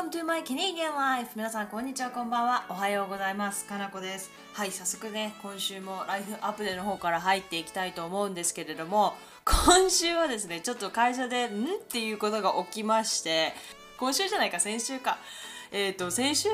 Welcome to my Canadian life! 皆さん、こんにちは、こんばんは。おはようございます。かなこです。はい、早速ね、今週もライフアップデーの方から入っていきたいと思うんですけれども、今週はですね、ちょっと会社で、ん？っていうことが起きまして、今週じゃないか、先週か。えっ、と、先週、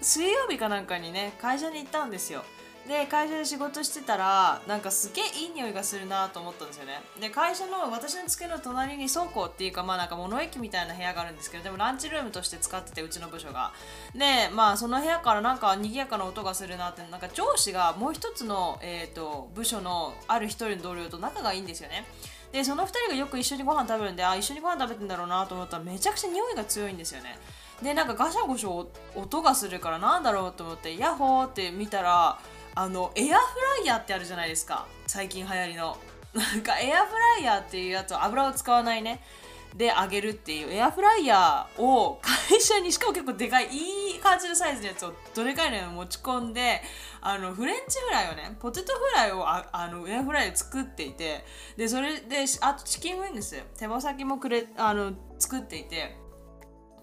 水曜日かなんかにね、会社に行ったんですよ。で会社で仕事してたらなんかすげえいい匂いがするなと思ったんですよね。で会社の私の机の隣に倉庫っていうかまあなんか物置みたいな部屋があるんですけどでもランチルームとして使っててうちの部署が。でまあその部屋からなんか賑やかな音がするなってなんか上司がもう一つの、えー、と部署のある一人の同僚と仲がいいんですよね。でその2人がよく一緒にご飯食べるんであ一緒にご飯食べてんだろうなと思ったらめちゃくちゃ匂いが強いんですよね。でなんかガシャゴシャ音がするからなんだろうと思ってヤッホーって見たらあのエアフライヤーってあるじゃないですか。最近流行りの。なんかエアフライヤーっていうやつ油を使わないね。で揚げるっていう。エアフライヤーを会社にしかも結構でかいいい感じのサイズのやつをどれかいの持ち込んであのフレンチフライをねポテトフライをああのエアフライで作っていて。でそれであとチキンウィングス。手羽先もくれあの作っていて。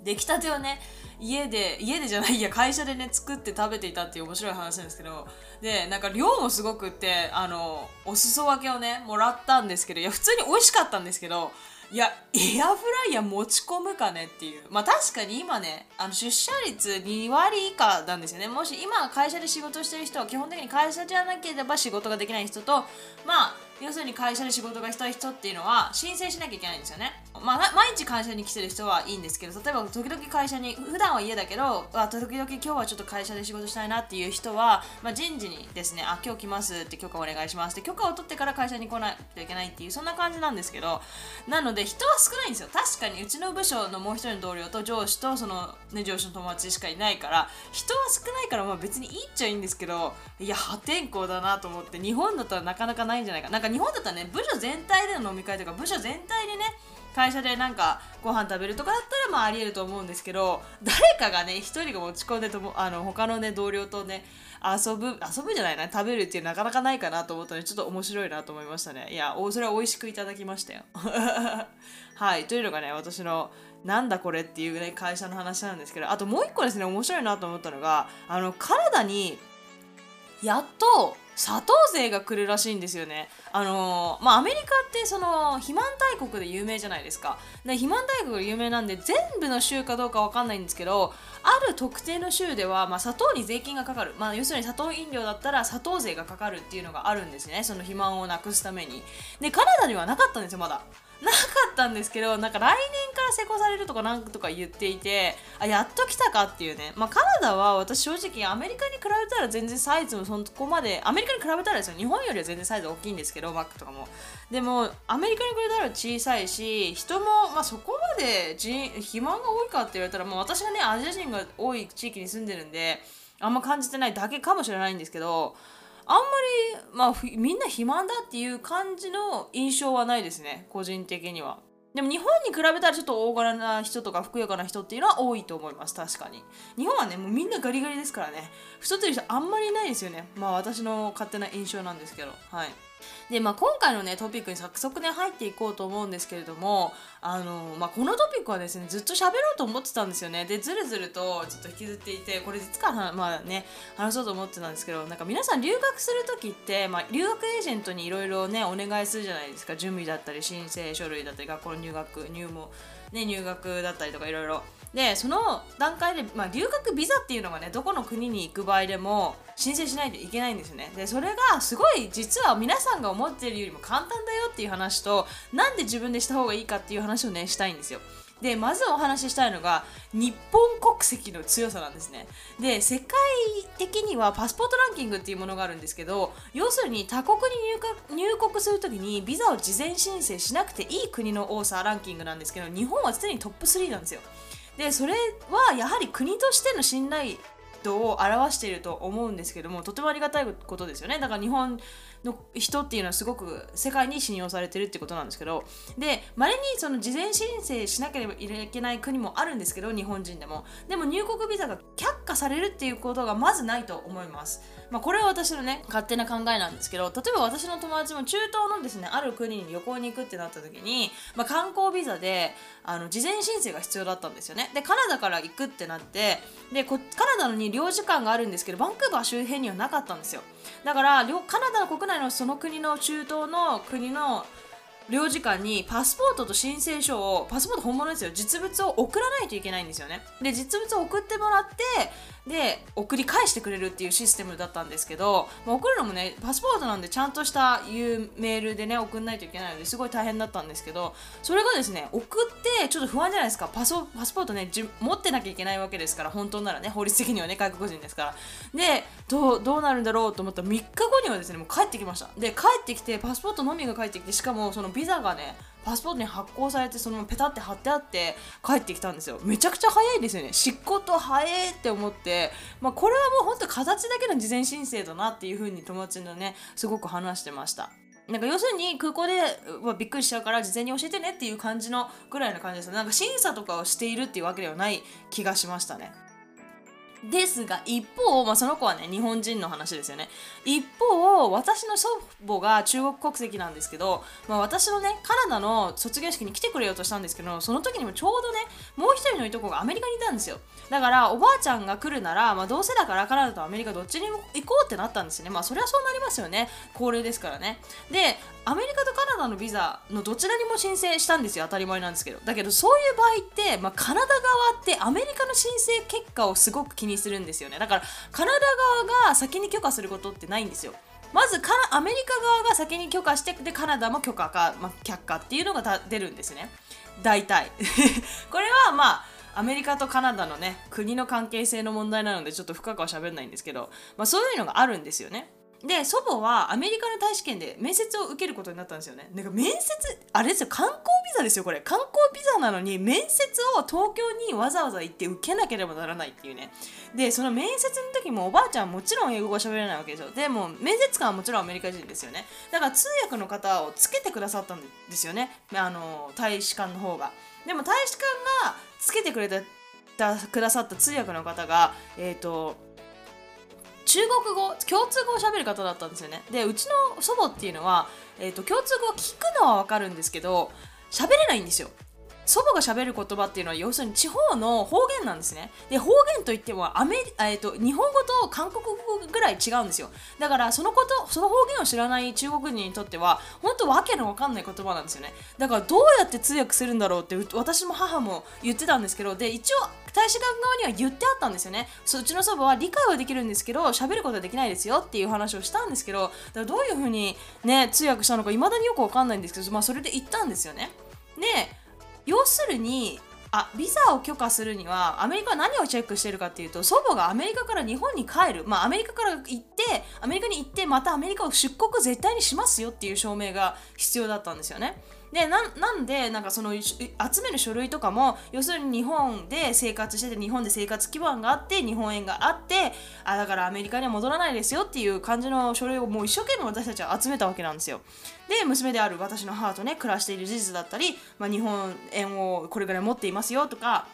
出来たてをね家で家でじゃないいや会社でね作って食べていたっていう面白い話なんですけどでなんか量もすごくってあのお裾分けをねもらったんですけどいや普通に美味しかったんですけどいやエアフライヤー持ち込むかねっていうまあ確かに今ねあの出社率2割以下なんですよねもし今会社で仕事してる人は基本的に会社じゃなければ仕事ができない人とまあ要するに会社で仕事がしたい人っていうのは申請しなきゃいけないんですよね。まあ、毎日会社に来てる人はいいんですけど例えば時々会社に普段は家だけどあ時々今日はちょっと会社で仕事したいなっていう人は、まあ、人事にですねあ今日来ますって許可お願いしますって許可を取ってから会社に来ないといけないっていうそんな感じなんですけどなので人は少ないんですよ。確かにうちの部署のもう一人の同僚と上司とその、ね、上司の友達しかいないから人は少ないからまあ別にいいっちゃいいんですけどいや破天荒だなと思って日本だったらなかなかないんじゃないか。なんか日本だったらね部署全体での飲み会とか部署全体でね会社でなんかご飯食べるとかだったらまあありえると思うんですけど誰かがね一人が持ち込んでともあの他のね同僚とね遊ぶ遊ぶじゃないな食べるっていうなかなかないかなと思ったのでちょっと面白いなと思いましたね。いやそれは美味しくいただきましたよ。はいというのがね私のなんだこれっていうね会社の話なんですけどあともう一個ですね面白いなと思ったのがあのカナダにやっと砂糖税が来るらしいんですよね。あのー、まあアメリカってその肥満大国で有名じゃないですか。で肥満大国が有名なんで全部の州かどうかわかんないんですけどある特定の州では、まあ、砂糖に税金がかかる、まあ、要するに砂糖飲料だったら砂糖税がかかるっていうのがあるんですねその肥満をなくすために。でカナダにはなかったんですよまだ。なかったんですけどなんか来年から施行されるとかなんとか言っていてあやっと来たかっていうね。まあカナダは私正直アメリカに比べたら全然サイズもそこまでアメリカに比べたらですよ。日本よりは全然サイズ大きいんですけどマックとかも。でもアメリカに比べたら小さいし人も、まあ、そこまで人肥満が多いかって言われたら、まあ、私がねアジア人が多い地域に住んでるんであんま感じてないだけかもしれないんですけどあんまり、まあ、みんな肥満だっていう感じの印象はないですね個人的には。でも日本に比べたらちょっと大柄な人とかふくよかな人っていうのは多いと思います確かに。日本はねもうみんなガリガリですからね。太ってる人あんまりいないですよね。まあ私の勝手な印象なんですけど。はい。で、まあ、今回のねトピックに早速ね入っていこうと思うんですけれどもあの、まあ、このトピックはですねずっと喋ろうと思ってたんですよね。でずるずるとちょっと引きずっていてこれ実はまあね話そうと思ってたんですけどなんか皆さん留学する時って、まあ、留学エージェントにいろいろねお願いするじゃないですか。準備だったり申請書類だったり学校の入学入門ね、入学だったりとかいろいろ。でその段階で、まあ、留学ビザっていうのがねどこの国に行く場合でも申請しないといけないんですよね。でそれがすごい実は皆さんが思ってるよりも簡単だよっていう話となんで自分でした方がいいかっていう話をねしたいんですよ。でまずお話ししたいのが日本国籍の強さなんですね。で世界的にはパスポートランキングっていうものがあるんですけど要するに他国に入国するときにビザを事前申請しなくていい国の多さランキングなんですけど日本は常にトップ3なんですよ。でそれはやはり国としての信頼度を表していると思うんですけどもとてもありがたいことですよね。だから日本の人っていうのはすごく世界に信用されてるってことなんですけどでまれにその事前申請しなければいけない国もあるんですけど日本人でも。でも入国ビザが却されるっていうことがまずないと思います。まあ、これは私のね勝手な考えなんですけど例えば私の友達も中東のですねある国に旅行に行くってなった時に、まあ、観光ビザであの事前申請が必要だったんですよね。でカナダから行くってなってでカナダのに領事館があるんですけどバンクーバー周辺にはなかったんですよ。だからカナダの国内のその国の中東の国の領事館にパスポートと申請書をパスポート本物ですよ。実物を送らないといけないんですよね。で実物を送ってもらってで送り返してくれるっていうシステムだったんですけど、まあ、送るのもねパスポートなんでちゃんとしたいうメールでね送んないといけないのですごい大変だったんですけどそれがですね送ってちょっと不安じゃないですか。パソパスポートね持ってなきゃいけないわけですから本当ならね法律的にはね外国人ですから。でどうどうなるんだろうと思ったら3日後にはですねもう帰ってきました。で帰ってきてパスポートのみが帰ってきてしかもそのビザがねパスポートに発行されてそのままペタって貼ってあって帰ってきたんですよ。めちゃくちゃ早いですよね。執行と早いって思って、まあ、これはもうほんと形だけの事前申請だなっていう風に友達のねすごく話してました。なんか要するに空港ではびっくりしちゃうから事前に教えてねっていう感じのぐらいの感じですなんか審査とかをしているっていうわけではない気がしましたね。ですが一方、まあ、その子はね日本人の話ですよね。一方私の祖母が中国国籍なんですけど、まあ、私のねカナダの卒業式に来てくれようとしたんですけどその時にもちょうどねもう一人のいとこがアメリカにいたんですよ。だからおばあちゃんが来るなら、まあ、どうせだからカナダとアメリカどっちにも行こうってなったんですよね。まあそれはそうなりますよね。高齢ですからね。でアメリカとカナダのビザのどちらにも申請したんですよ。当たり前なんですけど。だけどそういう場合って、まあ、カナダ側ってアメリカの申請結果をすごく気ににするんですよね。だからカナダ側が先に許可することってないんですよ。まずアメリカ側が先に許可してでカナダも許可か、まあ、却下っていうのが出るんですね。大体。これはまあアメリカとカナダのね国の関係性の問題なのでちょっと深くは喋んないんですけど、まあ、そういうのがあるんですよね。で祖母はアメリカの大使館で面接を受けることになったんですよね。なんか面接あれですよ。観光ビザですよこれ。観光ビザなのに面接を東京にわざわざ行って受けなければならないっていうね。でその面接の時もおばあちゃんもちろん英語が喋れないわけですよ。でも面接官はもちろんアメリカ人ですよね。だから通訳の方をつけてくださったんですよね。あの大使館の方が。でも大使館がつけてくれたくださった通訳の方がえっ、ー、と中国語共通語を喋る方だったんですよね。でうちの祖母っていうのは、えーと、共通語を聞くのは分かるんですけど喋れないんですよ。祖母が喋る言葉っていうのは要するに地方の方言なんですね。で方言といってもアメリえーと、日本語と韓国語ぐらい違うんですよ。だからそのことその方言を知らない中国人にとっては本当わけのわかんない言葉なんですよね。だからどうやって通訳するんだろうって私も母も言ってたんですけどで一応大使館側には言ってあったんですよね。そっちの祖母は理解はできるんですけど喋ることはできないですよっていう話をしたんですけどだからどういうふうにね通訳したのかいまだによくわかんないんですけどまあそれで言ったんですよね。で要するにあビザを許可するにはアメリカは何をチェックしてるかっていうと祖母がアメリカから日本に帰る、まあ、アメリカから行ってアメリカに行ってまたアメリカを出国絶対にしますよっていう証明が必要だったんですよね。でなんでなんかその集める書類とかも要するに日本で生活してて日本で生活基盤があって日本円があってあだからアメリカには戻らないですよっていう感じの書類をもう一生懸命私たちは集めたわけなんですよ。で娘である私の母とね暮らしている事実だったり、まあ、日本円をこれぐらい持っていますよとか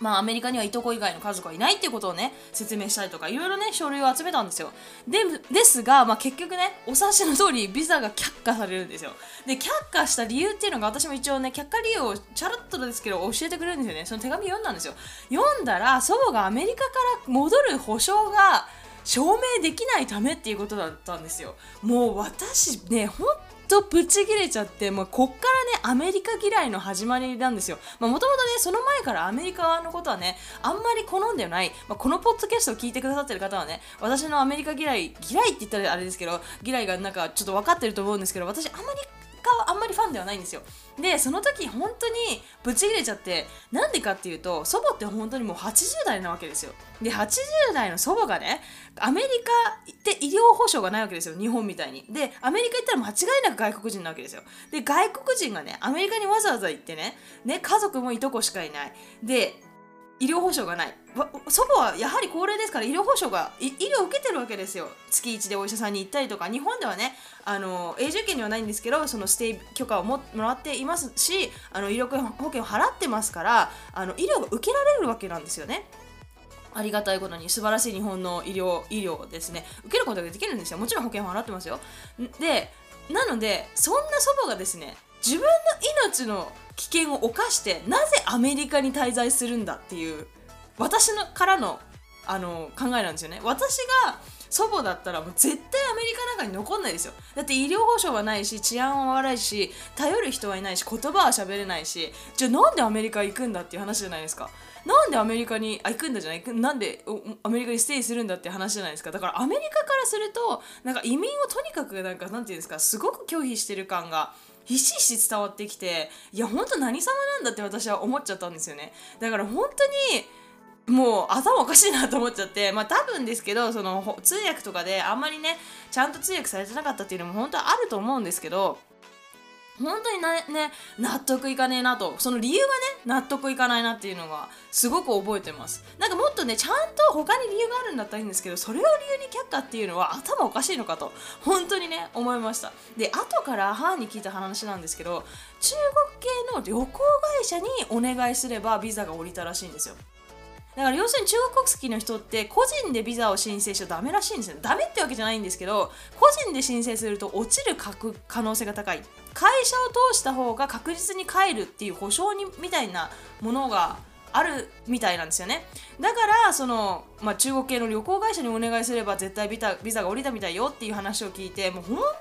まあ、アメリカにはいとこ以外の家族はいないっていうことをね説明したりとかいろいろね書類を集めたんですよ。でですが、まあ、結局ねお察しの通りビザが却下されるんですよ。で却下した理由っていうのが私も一応ね却下理由をチャラッとですけど教えてくれるんですよね。その手紙読んだんですよ。読んだら祖母がアメリカから戻る保証が証明できないためっていうことだったんですよ。もう私ね本とブチ切れちゃってもうこっからねアメリカ嫌いの始まりなんですよ。もともとねその前からアメリカのことはねあんまり好んでない、まあ、このポッドキャストを聞いてくださってる方はね私のアメリカ嫌い嫌いって言ったらあれですけど嫌いがなんかちょっと分かってると思うんですけど私あんまりあんまりファンではないんですよ。でその時本当にブチ切れちゃってなんでかっていうと祖母って本当にもう80代なわけですよ。で80代の祖母がねアメリカって医療保障がないわけですよ。日本みたいに。でアメリカ行ったら間違いなく外国人なわけですよ。で外国人がねアメリカにわざわざ行ってねね家族もいとこしかいない。で医療保障がない。祖母はやはり高齢ですから医療保障が医療を受けてるわけですよ。月1でお医者さんに行ったりとか。日本ではねあの永住権にはないんですけどそのステイ許可をもらっていますしあの医療保険を払ってますからあの医療が受けられるわけなんですよね。ありがたいことに素晴らしい日本の医療医療ですね。受けることができるんですよ。もちろん保険も払ってますよ。でなのでそんな祖母がですね自分の命の危険を冒してなぜアメリカに滞在するんだっていう私のからのあの考えなんですよね。私が祖母だったらもう絶対アメリカなんかに残んないですよ。だって医療保障はないし治安は悪いし頼る人はいないし言葉は喋れないし。じゃあなんでアメリカ行くんだっていう話じゃないですか。なんでアメリカにあ行くんだじゃない？なんでアメリカにステイするんだって話じゃないですか？だからアメリカからするとなんか移民をとにかくなんかなんていうんですかすごく拒否してる感がひしひし伝わってきていや本当何様なんだって私は思っちゃったんですよね。だから本当にもう頭おかしいなと思っちゃってまあ多分ですけどその通訳とかであんまりねちゃんと通訳されてなかったっていうのも本当はあると思うんですけど本当になね納得いかねえなと。その理由がね納得いかないなっていうのがすごく覚えてます。なんかもっとねちゃんと他に理由があるんだったらいいんですけどそれを理由に却下っていうのは頭おかしいのかと本当にね思いました。で後から母に聞いた話なんですけど中国系の旅行会社にお願いすればビザが降りたらしいんですよ。だから要するに中国国籍の人って個人でビザを申請しちゃダメらしいんですよ。ダメってわけじゃないんですけど個人で申請すると落ちる可能性が高い。会社を通した方が確実に帰るっていう保証にみたいなものがあるみたいなんですよね。だからその、まあ、中国系の旅行会社にお願いすれば絶対ビザビザが下りたみたいよっていう話を聞いてもう本当にね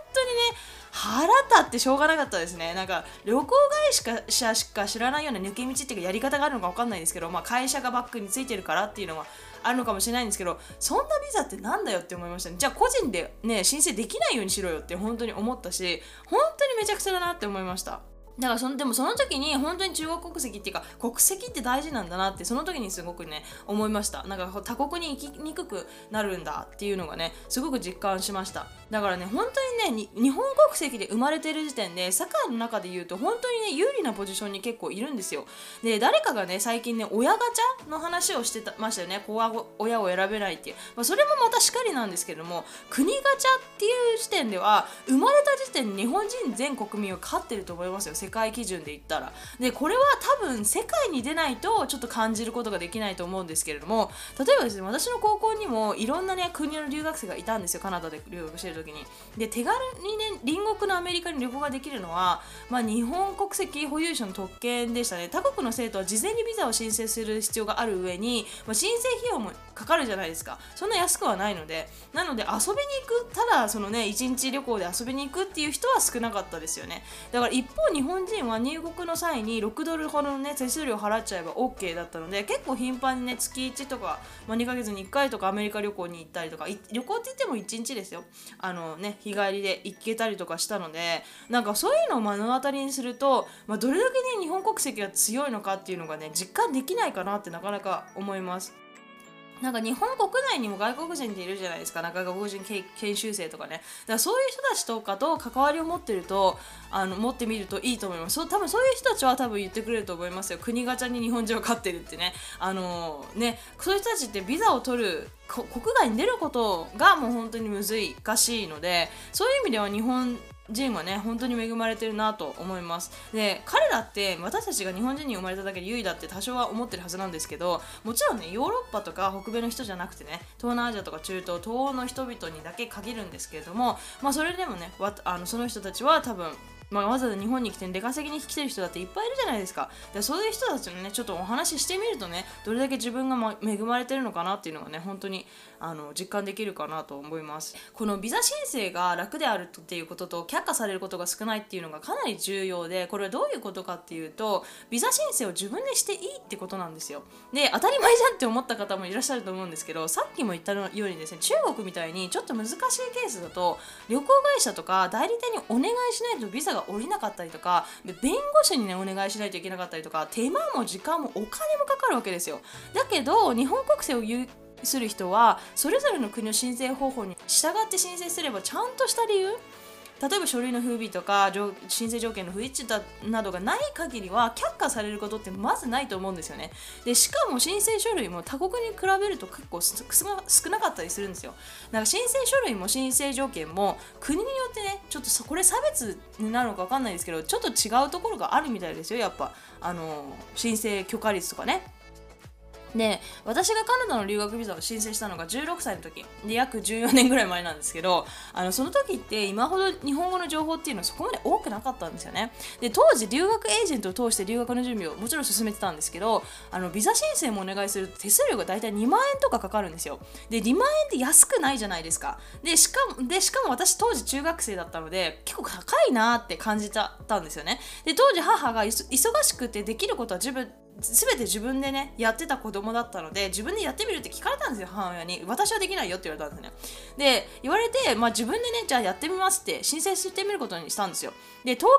腹立ってしょうがなかったですね。なんか旅行会社しか知らないような抜け道っていうかやり方があるのか分かんないですけど、まあ、会社がバックについてるからっていうのはあるのかもしれないんですけどそんなビザってなんだよって思いましたね。じゃあ個人でね申請できないようにしろよって本当に思ったし本当にめちゃくちゃだなって思いました。だからそのでもその時に本当に中国国籍っていうか国籍って大事なんだなってその時にすごくね思いました。なんか他国に行きにくくなるんだっていうのがねすごく実感しました。だからね本当にね日本国籍で生まれてる時点で社会の中で言うと本当にね有利なポジションに結構いるんですよ。で誰かがね最近ね親ガチャの話をしてましたよね。子は親を選べないっていう、まあ、それもまたしかりなんですけども国ガチャっていう時点では生まれた時点に日本人全国民を勝ってると思いますよ界基準で言ったら。でこれは多分世界に出ないとちょっと感じることができないと思うんですけれども例えばですね私の高校にもいろんなね国の留学生がいたんですよ。カナダで留学してる時に。で手軽にね隣国のアメリカに旅行ができるのは、まあ、日本国籍保有者の特権でしたね。他国の生徒は事前にビザを申請する必要がある上に、まあ、申請費用もかかるじゃないですか。そんな安くはないので。なので遊びに行く。ただそのね1日旅行で遊びに行くっていう人は少なかったですよね。だから一方日本人は入国の際に6ドルほどのね手数料払っちゃえば OK だったので結構頻繁にね月1とか、まあ、2ヶ月に1回とかアメリカ旅行に行ったりとか旅行って言っても1日ですよ。あのね日帰りで行けたりとかしたのでなんかそういうのを目の当たりにすると、まあ、どれだけね日本国籍が強いのかっていうのがね実感できないかなってなかなか思います。なんか日本国内にも外国人っているじゃないですか。なんか外国人研修生とかね。だからそういう人たちとかと関わりを持ってるとあの持ってみるといいと思います。そう多分そういう人たちは多分言ってくれると思いますよ。国ガチャに日本人は勝ってるってね。あのー、ねそういう人たちってビザを取る国外に出ることがもう本当に難しいのでそういう意味では日本人はね本当に恵まれてるなと思います。で彼らって私たちが日本人に生まれただけで優位だって多少は思ってるはずなんですけどもちろんねヨーロッパとか北米の人じゃなくてね東南アジアとか中東東欧の人々にだけ限るんですけれどもまあそれでもねあのその人たちは多分まあ、わざわざ日本に来て出稼ぎに来てる人だっていっぱいいるじゃないですか。でそういう人たちのねちょっとお話ししてみるとねどれだけ自分が、ま、恵まれてるのかなっていうのがね本当にあの実感できるかなと思います。このビザ申請が楽であるっていうことと却下されることが少ないっていうのがかなり重要でこれはどういうことかっていうとビザ申請を自分でしていいってことなんですよ。で当たり前じゃんって思った方もいらっしゃると思うんですけどさっきも言ったようにですね中国みたいにちょっと難しいケースだと旅行会社とか代理店にお願いしないとビザが下りなかったりとか弁護士にねお願いしないといけなかったりとか手間も時間もお金もかかるわけですよ。だけど日本国籍を有する人はそれぞれの国の申請方法に従って申請すればちゃんとした理由例えば書類の不備とか申請条件の不一致だなどがない限りは却下されることってまずないと思うんですよね。でしかも申請書類も他国に比べると結構少なかったりするんですよ。だから申請書類も申請条件も国によってねちょっとこれ差別になるのか分かんないですけどちょっと違うところがあるみたいですよやっぱ。あの申請許可率とかね。で私がカナダの留学ビザを申請したのが16歳の時。で約14年ぐらい前なんですけどあのその時って今ほど日本語の情報っていうのはそこまで多くなかったんですよね。で当時留学エージェントを通して留学の準備をもちろん進めてたんですけどあのビザ申請もお願いすると手数料が大体2万円とかかかるんですよ。で2万円って安くないじゃないですか。でしかもでしかも私当時中学生だったので結構高いなって感じたんですよね。で当時母が忙しくてできることは自分全て自分でねやってた子供だったので自分でやってみるって聞かれたんですよ母親に。私はできないよって言われたんですね。で言われて、まあ、自分でねじゃあやってみますって申請してみることにしたんですよ。で東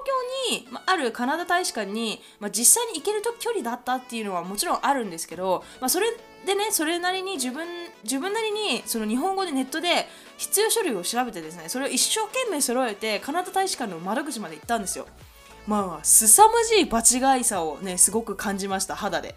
京に、まあ、るカナダ大使館に、まあ、実際に行けると距離だったっていうのはもちろんあるんですけど、まあ、それでねそれなりに自分自分なりにその日本語でネットで必要書類を調べてですねそれを一生懸命揃えてカナダ大使館の窓口まで行ったんですよ。まあ凄まじい場違いさをねすごく感じました肌で。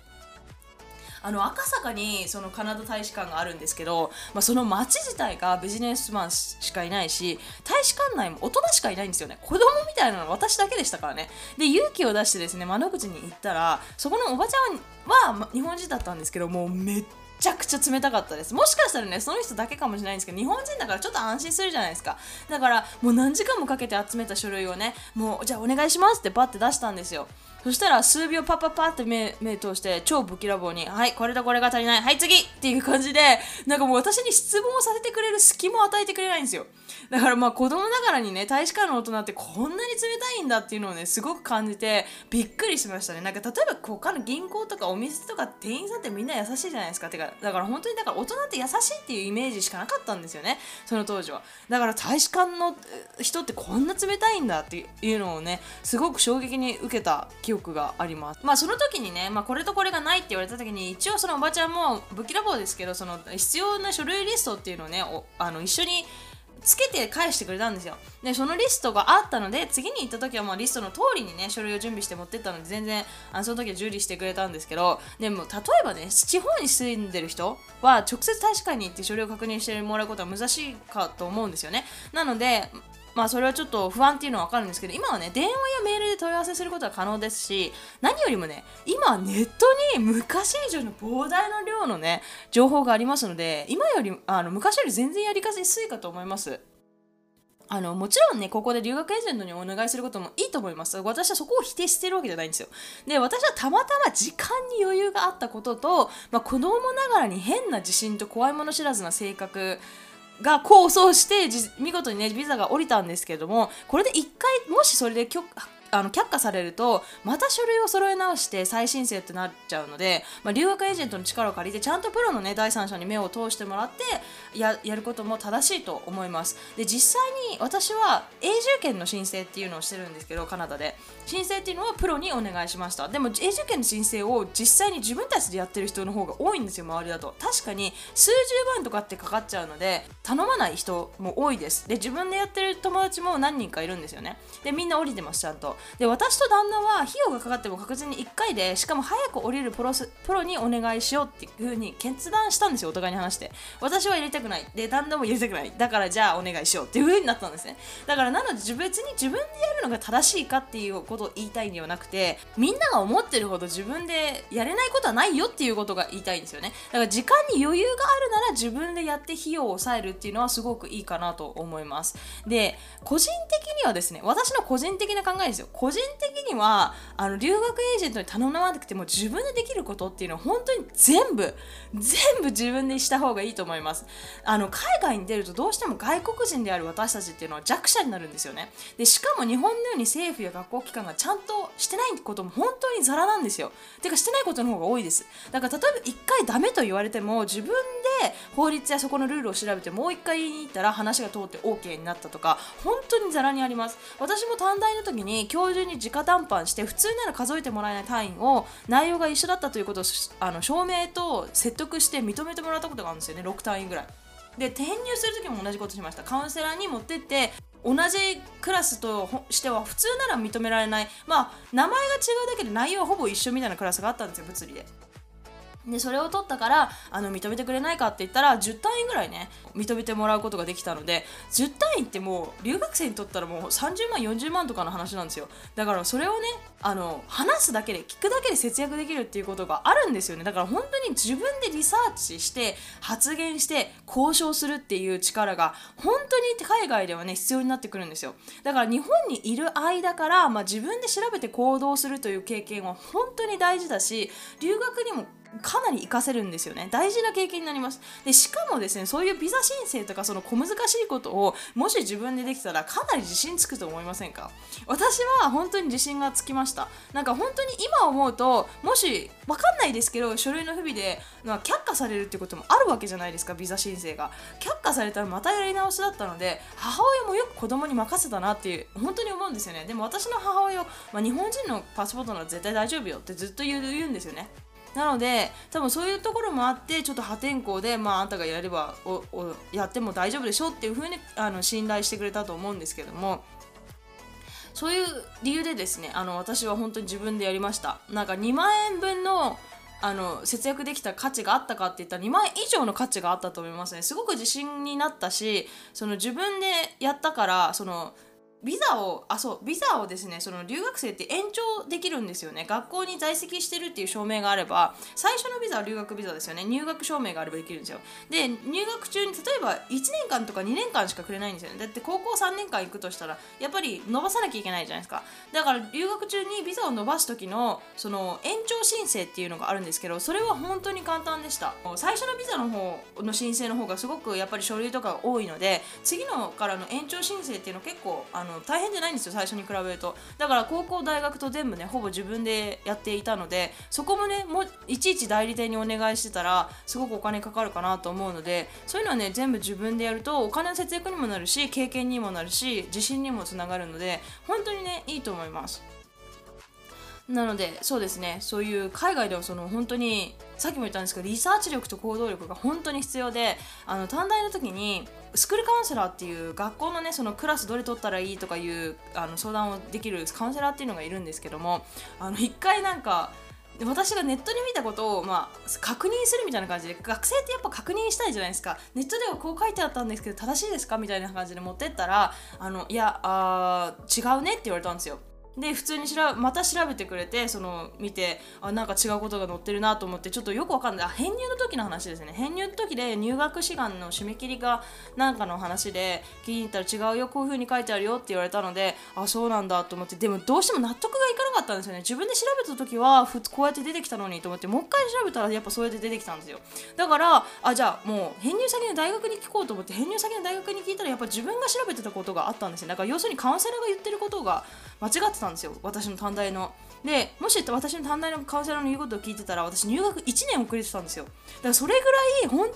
あの赤坂にそのカナダ大使館があるんですけど、まあ、その街自体がビジネスマンしかいないし大使館内も大人しかいないんですよね子供みたいなのは私だけでしたからねで勇気を出してですね窓口に行ったらそこのおばちゃんは日本人だったんですけどもうめっちゃくちゃ冷たかったです。もしかしたらねその人だけかもしれないんですけど日本人だからちょっと安心するじゃないですか。だからもう何時間もかけて集めた書類をねもうじゃあお願いしますってバッて出したんですよ。そしたら数秒パッパッパって目目通して超ぶきらぼうに「はいこれとこれが足りないはい次!」っていう感じでなんかもう私に質問をさせてくれる隙も与えてくれないんですよ。だからまあ子供ながらにね大使館の大人ってこんなに冷たいんだっていうのをねすごく感じてびっくりしましたね。なんか例えば他の銀行とかお店とか店員さんってみんな優しいじゃないですか。てかだから本当にだから大人って優しいっていうイメージしかなかったんですよね。その当時は。だから大使館の人ってこんな冷たいんだっていうのをねすごく衝撃に受けた記憶があります。まあその時にね、まあ、これとこれがないって言われた時に一応そのおばちゃんもぶきらぼうですけどその必要な書類リストっていうのをねあの一緒につけて返してくれたんですよ。でそのリストがあったので次に行った時はもうリストの通りにね書類を準備して持ってったので全然あのその時は受理してくれたんですけどでも例えばね地方に住んでる人は直接大使館に行って書類を確認してもらうことは難しいかと思うんですよね。なのでまあそれはちょっと不安っていうのは分かるんですけど今はね電話やメールで問い合わせすることは可能ですし何よりもね今ネットに昔以上の膨大な量のね情報がありますので今よりあの昔より全然やりやすいかと思います。あのもちろんねここで留学エージェントにお願いすることもいいと思います。私はそこを否定してるわけじゃないんですよ。で私はたまたま時間に余裕があったことと、まあ、子供ながらに変な自信と怖いもの知らずな性格が構想して見事にねビザが降りたんですけどもこれで1回もしそれで許あの却下されるとまた書類を揃え直して再申請ってなっちゃうので、まあ、留学エージェントの力を借りてちゃんとプロの、ね、第三者に目を通してもらってややることも正しいと思います。で実際に私は永住権の申請っていうのをしてるんですけどカナダで。申請っていうのはプロにお願いしました。でも永住権の申請を実際に自分たちでやってる人の方が多いんですよ周りだと。確かに数十万とかってかかっちゃうので頼まない人も多いです。で自分でやってる友達も何人かいるんですよね。でみんな降りてますちゃんと。で私と旦那は費用がかかっても確実に1回でしかも早く降りるプロスプロにお願いしようっていう風に決断したんですよお互いに話して。私は入れたくない。で旦那も入れたくない。だからじゃあお願いしようっていう風になったんですね。だからなので別に自分でやるのが正しいかっていうことを言いたいんではなくてみんなが思ってるほど自分でやれないことはないよっていうことが言いたいんですよね。だから時間に余裕があるなら自分でやって費用を抑えるっていうのはすごくいいかなと思います。で個人的にはですね私の個人的な考えですよ。個人的にはあの留学エージェントに頼まなくても自分でできることっていうのは本当に全部全部自分でした方がいいと思います。あの海外に出るとどうしても外国人である私たちっていうのは弱者になるんですよね。でしかも日本のように政府や学校機関がちゃんとしてないことも本当にザラなんですよ。てかしてないことの方が多いです。だから例えば1回ダメと言われても自分で法律やそこのルールを調べてもう1回言いに行ったら話が通って OK になったとか本当にザラにあります。私も短大の時に教教授に直談判して普通なら数えてもらえない単位を内容が一緒だったということをあの証明と説得して認めてもらったことがあるんですよね。6単位ぐらい。で転入する時も同じことしました。カウンセラーに持ってって同じクラスとしては普通なら認められない。まあ名前が違うだけで内容はほぼ一緒みたいなクラスがあったんですよ物理で。でそれを取ったからあの認めてくれないかって言ったら10単位ぐらいね認めてもらうことができたので10単位ってもう留学生にとったらもう30万40万とかの話なんですよ。だからそれをねあの話すだけで聞くだけで節約できるっていうことがあるんですよね。だから本当に自分でリサーチして発言して交渉するっていう力が本当に海外ではね必要になってくるんですよ。だから日本にいる間から、まあ、自分で調べて行動するという経験は本当に大事だし留学にもかなり活かせるんですよね。大事な経験になります。でしかもですねそういうビザ申請とかその小難しいことをもし自分でできたらかなり自信つくと思いませんか？私は本当に自信がつきました。なんか本当に今思うともし分かんないですけど書類の不備で、まあ、却下されるってこともあるわけじゃないですかビザ申請が。却下されたらまたやり直しだったので母親もよく子供に任せたなっていう本当に思うんですよね。でも私の母親は、まあ、日本人のパスポートなら絶対大丈夫よってずっと言うんですよね。なので多分そういうところもあってちょっと破天荒で、まあ、あんたがやればおおやっても大丈夫でしょっていうふうにあの信頼してくれたと思うんですけども。そういう理由でですねあの私は本当に自分でやりました。なんか2万円分のあの節約できた価値があったかって言ったら2万円以上の価値があったと思いますね。すごく自信になったしその自分でやったからそのビザをあそうビザをですねその留学生って延長できるんですよね。学校に在籍してるっていう証明があれば最初のビザは留学ビザですよね。入学証明があればできるんですよ。で入学中に例えば1年間とか2年間しかくれないんですよね。だって高校3年間行くとしたらやっぱり伸ばさなきゃいけないじゃないですか。だから留学中にビザを伸ばす時のその延長申請っていうのがあるんですけどそれは本当に簡単でした。最初のビザの方の申請の方がすごくやっぱり書類とかが多いので次のからの延長申請っていうの結構あのの大変じゃないんですよ最初に比べると。だから高校大学と全部ねほぼ自分でやっていたのでそこもねもいちいち代理店にお願いしてたらすごくお金かかるかなと思うのでそういうのはね全部自分でやるとお金の節約にもなるし経験にもなるし自信にもつながるので本当にねいいと思います。なのでそうですねそういう海外ではその本当にさっきも言ったんですけどリサーチ力と行動力が本当に必要であの短大の時にスクールカウンセラーっていう学校のねそのクラスどれ取ったらいいとかいうあの相談をできるカウンセラーっていうのがいるんですけどもあの一回なんか私がネットで見たことを、まあ、確認するみたいな感じで学生ってやっぱ確認したいじゃないですか。ネットではこう書いてあったんですけど正しいですかみたいな感じで持ってったらあのいやあ違うねって言われたんですよ。で普通にらまた調べてくれてその見てあなんか違うことが載ってるなと思ってちょっとよくわかんない。あ編入の時の話ですね。編入の時で入学志願の締め切りがなんかの話で聞いたら違うよこういう風に書いてあるよって言われたのであそうなんだと思ってでもどうしても納得がいかなかったんですよね。自分で調べた時はこうやって出てきたのにと思ってもう一回調べたらやっぱそうやって出てきたんですよ。だからあじゃあもう編入先の大学に聞こうと思って編入先の大学に聞いたらやっぱ自分が調べてたことがあったんですよだから要するにカウンセラーが言ってることが間違ってたんですよ私の短大の。でもし私の短大のカウンセラーの言うことを聞いてたら私入学1年遅れてたんですよ。だからそれぐらい本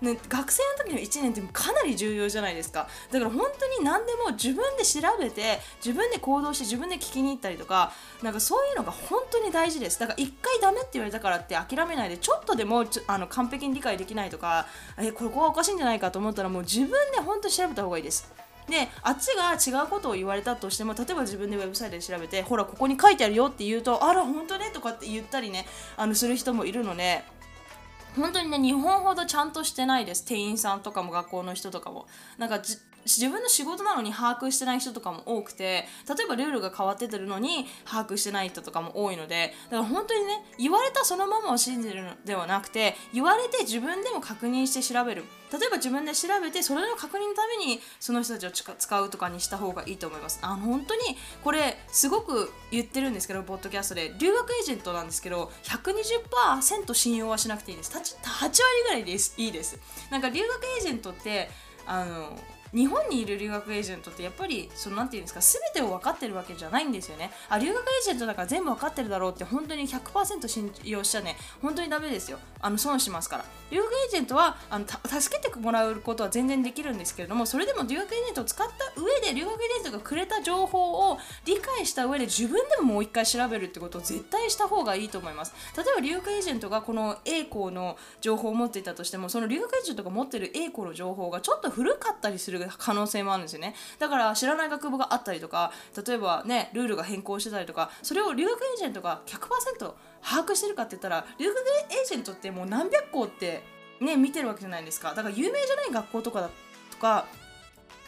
当に、ね、学生の時の1年ってかなり重要じゃないですか。だから本当に何でも自分で調べて自分で行動して自分で聞きに行ったりとかなんかそういうのが本当に大事です。だから1回ダメって言われたからって諦めないでちょっとでもあの完璧に理解できないとかえここはおかしいんじゃないかと思ったらもう自分で本当に調べた方がいいです。であっちが違うことを言われたとしても例えば自分でウェブサイトで調べてほらここに書いてあるよって言うとあら本当ねとかって言ったりねあのする人もいるので本当にね日本ほどちゃんとしてないです。店員さんとかも学校の人とかも。なんか自分の仕事なのに把握してない人とかも多くて例えばルールが変わっててるのに把握してない人とかも多いのでだから本当にね言われたそのままを信じるのではなくて言われて自分でも確認して調べる。例えば自分で調べてそれの確認のためにその人たちを使うとかにした方がいいと思います。あの本当にこれすごく言ってるんですけどポッドキャストで。留学エージェントなんですけど120%信用はしなくていいです。8割ぐらいです。いいです。なんか留学エージェントってあの日本にいる留学エージェントってやっぱりそのなんていうんですか全てを分かってるわけじゃないんですよね。あ留学エージェントだから全部分かってるだろうって本当に100%信用しちゃね。本当にダメですよ。あの損しますから。留学エージェントはあの助けてもらうことは全然できるんですけれどもそれでも留学エージェントを使った上で留学エージェントがくれた情報を理解した上で自分でももう一回調べるってことを絶対した方がいいと思います。例えば留学エージェントがこの A 校の情報を持っていたとしてもその留学エージェントが持ってる A 校の情報がちょっと古かったりする可能性もあるんですよね。だから知らない学部があったりとか例えばねルールが変更してたりとかそれを留学エージェントが100%把握してるかって言ったら留学エージェントってもう何百校ってね見てるわけじゃないですか。だから有名じゃない学校とかだとか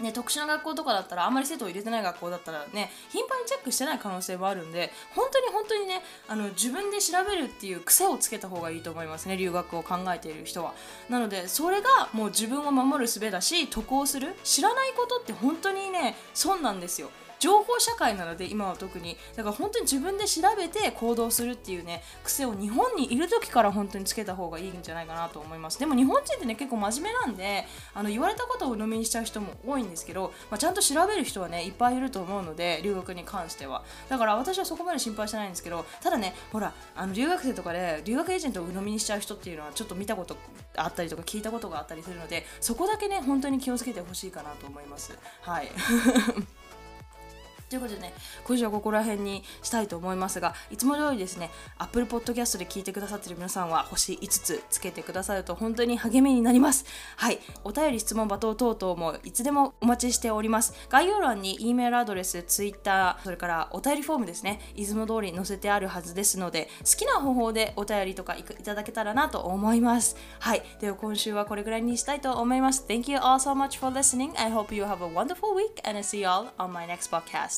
ね、特殊な学校とかだったらあんまり生徒を入れてない学校だったらね頻繁にチェックしてない可能性もあるんで本当に本当にねあの自分で調べるっていう癖をつけた方がいいと思いますね留学を考えている人は。なのでそれがもう自分を守る術だし得をする知らないことって本当にね損なんですよ。情報社会なので今は特にだから本当に自分で調べて行動するっていうね癖を日本にいる時から本当につけた方がいいんじゃないかなと思います。でも日本人ってね結構真面目なんであの言われたことを鵜呑みにしちゃう人も多いんですけど、まあ、ちゃんと調べる人はねいっぱいいると思うので留学に関しては。だから私はそこまで心配してないんですけどただねほらあの留学生とかで留学エージェントを鵜呑みにしちゃう人っていうのはちょっと見たことあったりとか聞いたことがあったりするのでそこだけね本当に気をつけてほしいかなと思います。はい。ということでね、今週はここら辺にしたいと思いますが、いつも通りですね、Apple Podcast で聞いてくださっている皆さんは星5つつけてくださると本当に励みになります。はい、お便り、質問、罵倒等々もいつでもお待ちしております。概要欄に E メールアドレス、Twitter、それからお便りフォームですね、いつも通り載せてあるはずですので、好きな方法でお便りとかいただけたらなと思います。はい、では今週はこれぐらいにしたいと思います。Thank you all so much for listening. I hope you have a wonderful week and I see you all on my next podcast.